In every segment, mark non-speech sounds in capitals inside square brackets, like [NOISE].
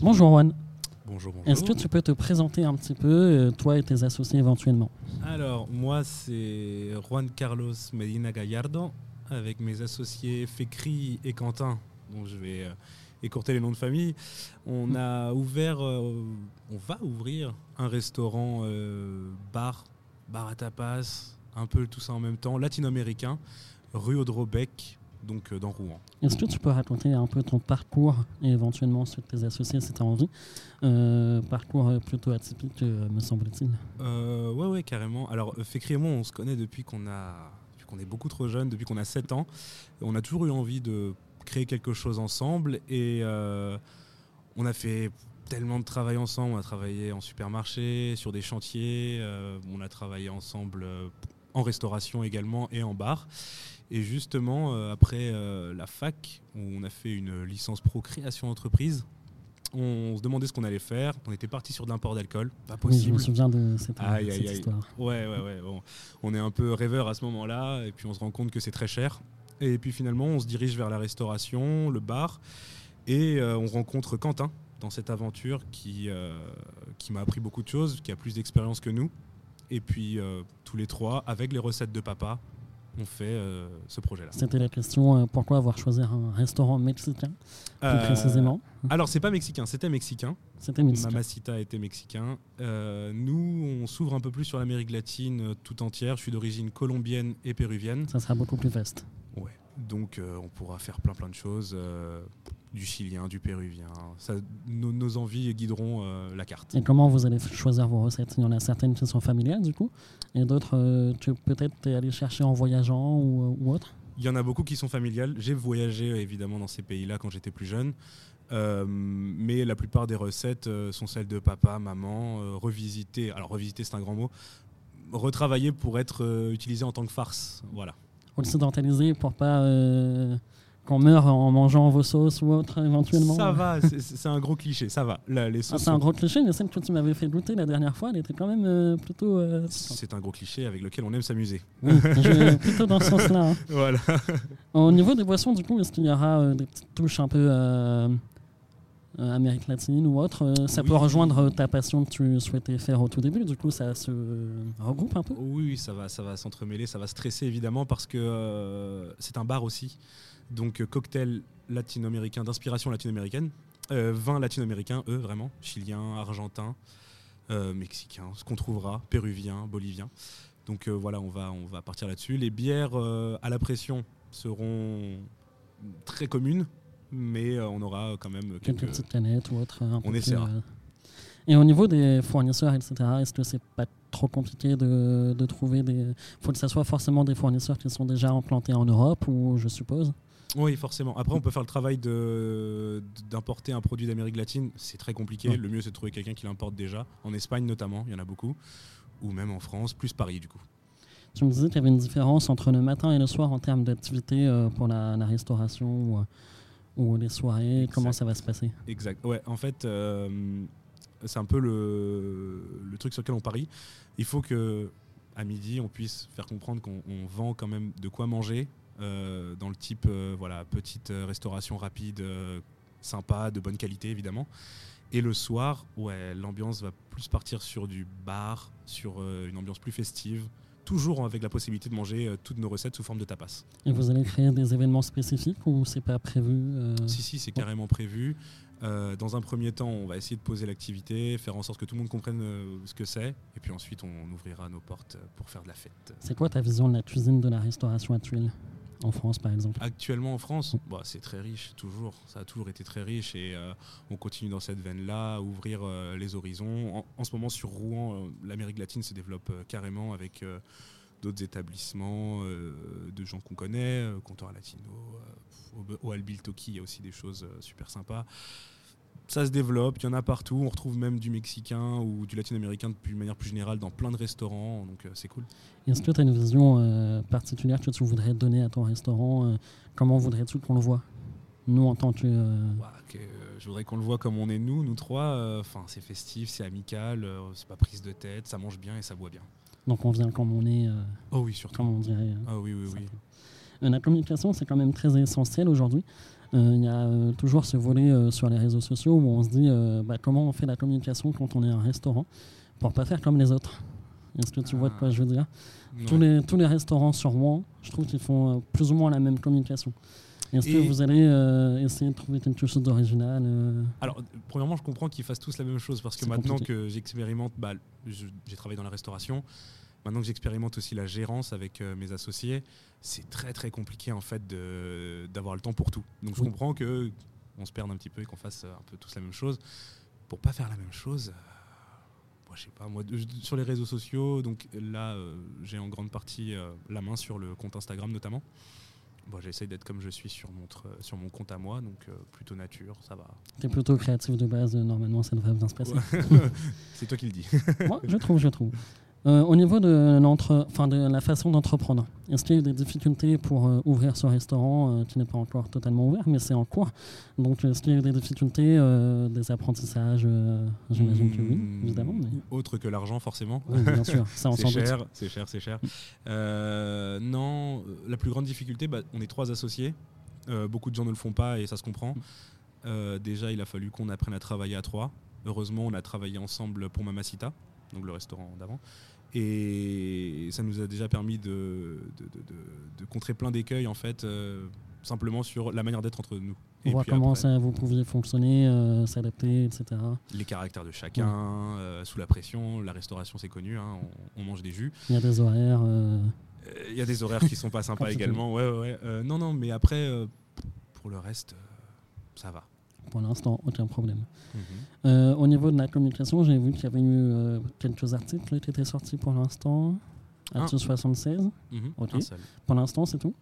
Bonjour Juan. Bonjour, bonjour. Est-ce que tu peux te présenter un petit peu, euh, toi et tes associés éventuellement? Alors, moi, c'est Juan Carlos Medina Gallardo, avec mes associés Fécri et Quentin, dont je vais euh, écourter les noms de famille. On a ouvert, euh, on va ouvrir un restaurant euh, bar, bar à tapas, un peu tout ça en même temps, latino-américain, rue Audrebec, donc euh, dans Rouen. Est-ce que tu peux raconter un peu ton parcours et éventuellement ceux de tes associés si tu as envie Euh, Parcours euh, plutôt atypique, euh, me semble-t-il? Euh, ouais, ouais, carrément. Alors, Fécri et moi, on se connaît depuis qu'on a, depuis qu'on est beaucoup trop jeune, depuis qu'on a 7 ans. On a toujours eu envie de créer quelque chose ensemble et euh, on a fait tellement de travail ensemble. On a travaillé en supermarché, sur des chantiers, euh, on a travaillé ensemble euh, en restauration également et en bar. Et justement, euh, après euh, la fac, où on a fait une licence pro création d'entreprise, on se demandait ce qu'on allait faire. On était parti sur de l'import d'alcool, pas Oui, je me possible. souviens de cette, Aïe, cette aïe, aïe. histoire. Ouais, ouais, ouais. bon. On est un peu rêveur à ce moment-là, et puis on se rend compte que c'est très cher. Et puis finalement, on se dirige vers la restauration, le bar, et euh, on rencontre Quentin dans cette aventure qui, qui m'a appris beaucoup de choses, qui a plus d'expérience que nous. Et puis euh, tous les trois, avec les recettes de papa, on fait euh, ce projet-là. C'était la question euh, pourquoi avoir choisi un restaurant mexicain, plus Euh, précisément Alors, c'est pas mexicain, c'était mexicain. C'était mexicain. Mamacita était mexicain. Nous, on s'ouvre un peu plus sur l'Amérique latine tout entière. Je suis d'origine colombienne et péruvienne. Ça sera beaucoup plus vaste. Ouais. Donc euh, on pourra faire plein plein de choses, euh, du chilien, du péruvien. Ça, nos, nos envies guideront euh, la carte. Et comment vous allez choisir vos recettes? Il y en a certaines qui sont familiales du coup, et d'autres que peut-être allé chercher en voyageant ou, ou autre? Il y en a beaucoup qui sont familiales. J'ai voyagé évidemment dans ces pays-là quand j'étais plus jeune. Euh, mais la plupart des recettes euh, sont celles de papa, maman, euh, revisitées. Alors revisiter c'est un grand mot. Retravaillées pour être utilisées en tant que farce. Voilà. Occidentalisé pour pas euh, qu'on meure en mangeant vos sauces ou autre éventuellement. Ça va, c'est- un gros cliché, ça va. Là, les Ah, sauces c'est un gros cliché, mais celle que tu m'avais fait goûter la dernière fois, elle était quand même euh, plutôt. euh, c'est un gros cliché avec lequel on aime s'amuser. oui, je- [LAUGHS] plutôt dans ce sens-là. hein. Voilà. Au niveau des boissons, du coup, est-ce qu'il y aura euh, des petites touches un peu Amérique latine ou autre euh, Ça peut rejoindre euh, ta passion que tu souhaitais faire au tout début, du coup, ça se regroupe un peu? Oui, ça va, ça va s'entremêler, ça va stresser évidemment parce que euh, c'est un bar aussi. Donc euh, cocktail latino-américain d'inspiration latino-américaine, Euh, vin latino-américain, eux vraiment, chilien, argentin, euh, mexicain, ce qu'on trouvera, péruvien, bolivien. Donc euh, voilà, on va, on va partir là-dessus. Les bières euh, à la pression seront très communes, mais euh, on aura quand même Quelques quelques. petites canettes ou autre. un peu On essaiera. euh. Et au niveau des fournisseurs, etc., est-ce que c'est pas trop compliqué de, de trouver des. faut que ça soit forcément des fournisseurs qui sont déjà implantés en Europe, ou je suppose? Oui, forcément. Après, on peut faire le travail d'importer un produit d'Amérique latine. C'est très compliqué. Ouais. Le mieux, c'est de trouver quelqu'un qui l'importe déjà. En Espagne, notamment, il y en a beaucoup. Ou même en France, plus Paris, du coup. Tu me disais qu'il y avait une différence entre le matin et le soir en termes d'activité euh, pour la, la restauration ou, euh, ou les soirées. Exact. Comment ça va se passer Exact. Ouais, en fait, euh, c'est un peu le, le truc sur lequel on parie. Il faut que à midi, on puisse faire comprendre qu'on on vend quand même de quoi manger euh, dans le type euh, voilà petite restauration rapide, sympa, de bonne qualité évidemment. Et le soir, ouais, l'ambiance va plus partir sur du bar, sur une ambiance plus festive, toujours avec la possibilité de manger euh, toutes nos recettes sous forme de tapas. Et vous allez créer des événements spécifiques ou c'est pas prévu euh, Si, si, c'est carrément prévu. Euh, dans un premier temps, on va essayer de poser l'activité, faire en sorte que tout le monde comprenne ce que c'est. Et puis ensuite, on ouvrira nos portes pour faire de la fête. C'est quoi ta vision de la cuisine de la restauration actuelle En France, par exemple Actuellement en France, bah, c'est très riche, toujours. Ça a toujours été très riche et euh, on continue dans cette veine-là, ouvrir euh, les horizons. En, ce moment, sur Rouen, euh, l'Amérique latine se développe carrément avec d'autres établissements, de gens qu'on connaît, comptoir latino. au, au Albil Toki, il y a aussi des choses super sympas. Ça se développe, il y en a partout. On retrouve même du mexicain ou du latino-américain de manière plus générale dans plein de restaurants, donc euh, c'est cool. Est-ce que tu as une vision euh, particulière que tu voudrais donner à ton restaurant euh, Comment voudrais-tu qu'on le voit? Nous, en tant que. euh, que, je voudrais qu'on le voit comme on est nous, nous trois. Enfin, c'est festif, c'est amical, c'est pas prise de tête, ça mange bien et ça boit bien. donc, on vient comme on est, Oh oui, surtout. comme on dirait. Ah oui, oui, oui. La communication, c'est quand même très essentiel aujourd'hui. Il y a toujours ce volet sur les réseaux sociaux où on se dit bah, comment on fait la communication quand on est un restaurant pour pas faire comme les autres. Est-ce que tu vois de quoi je veux dire? Tous les, tous les restaurants sur Rouen, je trouve qu'ils font plus ou moins la même communication. Est-ce que vous allez euh, essayer de trouver quelque chose d'original euh? Alors, premièrement, je comprends qu'ils fassent tous la même chose parce que maintenant que j'expérimente, bah, j'ai travaillé dans la restauration. Maintenant que j'expérimente aussi la gérance avec euh, mes associés, c'est très très compliqué en fait d'avoir le temps pour tout. Donc je comprends que on se perde un petit peu et qu'on fasse un peu tous la même chose. Pour pas faire la même chose, moi, je sais pas, moi, sur les réseaux sociaux, donc là, j'ai en grande partie la main sur le compte Instagram notamment. Bon, J'essaye d'être comme je suis sur mon, sur mon compte à moi, donc euh, plutôt nature, ça va. Tu es plutôt créatif de base, normalement ça devrait bien se passer. [LAUGHS] C'est toi qui le dis. moi, je trouve, je trouve. Euh, au niveau de, enfin, de la façon d'entreprendre, est-ce qu'il y a eu des difficultés pour euh, ouvrir ce restaurant euh, qui n'est pas encore totalement ouvert, mais c'est en cours? Donc, est-ce qu'il y a eu des difficultés, des apprentissages J'imagine que oui, hmm, évidemment. Mais... Autre que l'argent, forcément. Oui, bien sûr, [LAUGHS] ça C'est cher, c'est cher, c'est cher. non, la plus grande difficulté, bah, on est trois associés. beaucoup de gens ne le font pas et ça se comprend. déjà, il a fallu qu'on apprenne à travailler à trois. Heureusement, on a travaillé ensemble pour Mamacita, donc le restaurant d'avant. Et ça nous a déjà permis de, de, contrer plein d'écueils, en fait, euh, simplement sur la manière d'être entre nous. Et voir comment ça, vous pouviez fonctionner, euh, s'adapter, etc. Les caractères de chacun, euh, sous la pression, la restauration c'est connu, hein, on, mange des jus. Il y a des horaires. Il y a des horaires qui sont pas sympas [LAUGHS] également. Ouais, ouais, non, non, mais après, pour le reste, ça va. Pour l'instant, aucun problème. Mhm. Euh, au niveau de la communication, j'ai vu qu'il y avait eu euh, quelques articles qui étaient sortis pour l'instant. Article 76. Mhm, pour l'instant, c'est tout?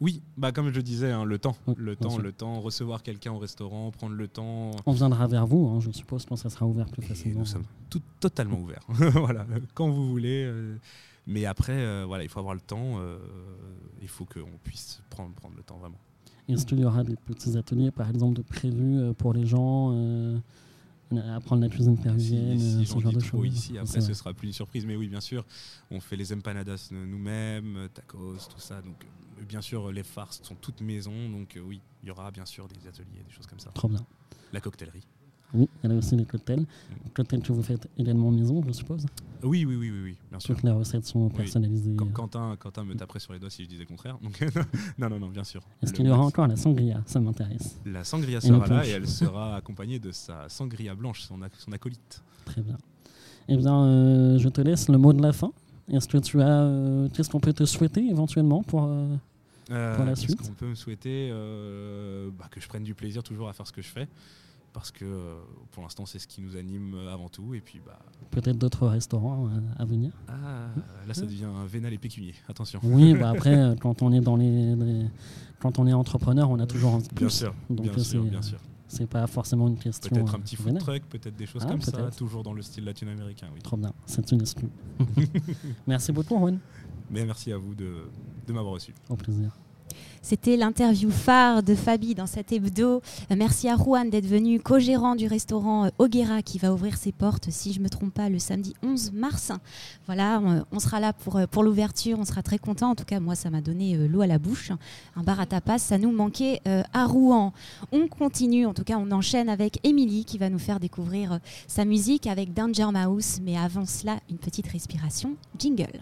Oui, bah comme je disais, hein, le temps, le temps, le temps, recevoir quelqu'un au restaurant, prendre le temps. On viendra vers vous, hein, je suppose, quand ça sera ouvert plus facilement. nous sommes tout, totalement ouverts, [LAUGHS] voilà, quand vous voulez. Euh, mais après, voilà, il faut avoir le temps. il faut qu'on puisse prendre, prendre le temps vraiment. Est-ce qu'il y aura des petits ateliers, par exemple, de prévus euh, pour les gens euh, apprendre la cuisine péruvienne, si, ce genre de choses. Ici, après, ce sera plus une surprise. Mais oui, bien sûr, on fait les empanadas nous-mêmes, tacos, tout ça. Donc, euh, bien sûr, les farces sont toutes maison. Donc, oui, il y aura bien sûr des ateliers, des choses comme ça. Trop bien. La coctellerie. Oui, il y a aussi les cocktails. Cocktails que vous faites également maison, je suppose Oui, oui, oui, oui, oui bien sûr. Toutes les recettes sont personnalisées. Quentin, Quentin me taperait sur les doigts si je disais le contraire. Donc [LAUGHS] non, non, non, bien sûr. Est-ce qu'il y aura encore la sangria? Ça m'intéresse. La sangria sera là et elle sera [LAUGHS] accompagnée de sa sangria blanche, son, son acolyte. Très bien. Eh bien, euh, je te laisse le mot de la fin. Est-ce que tu as. Euh, qu'est-ce qu'on peut te souhaiter éventuellement pour. Euh, suite Qu'est-ce qu'on peut me souhaiter? Bah, Que je prenne du plaisir toujours à faire ce que je fais parce que euh, pour l'instant c'est ce qui nous anime euh, avant tout. Et puis bah peut-être d'autres restaurants euh, à venir. Ah là ça devient un vénal et pécunier. Attention. Oui bah [LAUGHS] après quand on est dans les, quand on est entrepreneur on a toujours envie bien sûr bien sûr bien sûr. c'est pas forcément une question peut-être un petit food truck peut-être des choses ah, comme ça toujours dans le style latino-américain oui. Trop bien c'est une excuse. [LAUGHS] Merci beaucoup Juan. Mais merci à vous de, de m'avoir reçu. Au plaisir c'était l'interview phare de Fabi dans cet hebdo. Euh, merci à Juan d'être venu, co-gérant du restaurant euh, Oguera qui va ouvrir ses portes, si je ne me trompe pas, le samedi 11 mars. Voilà, on sera là pour, euh, pour l'ouverture, on sera très content. En tout cas, moi, ça m'a donné l'eau à la bouche. Un bar à tapas, ça nous manquait à Rouen. On continue, en tout cas, on enchaîne avec Émilie qui va nous faire découvrir sa musique avec Danger Mouse. Mais avant cela, une petite respiration. Jingle.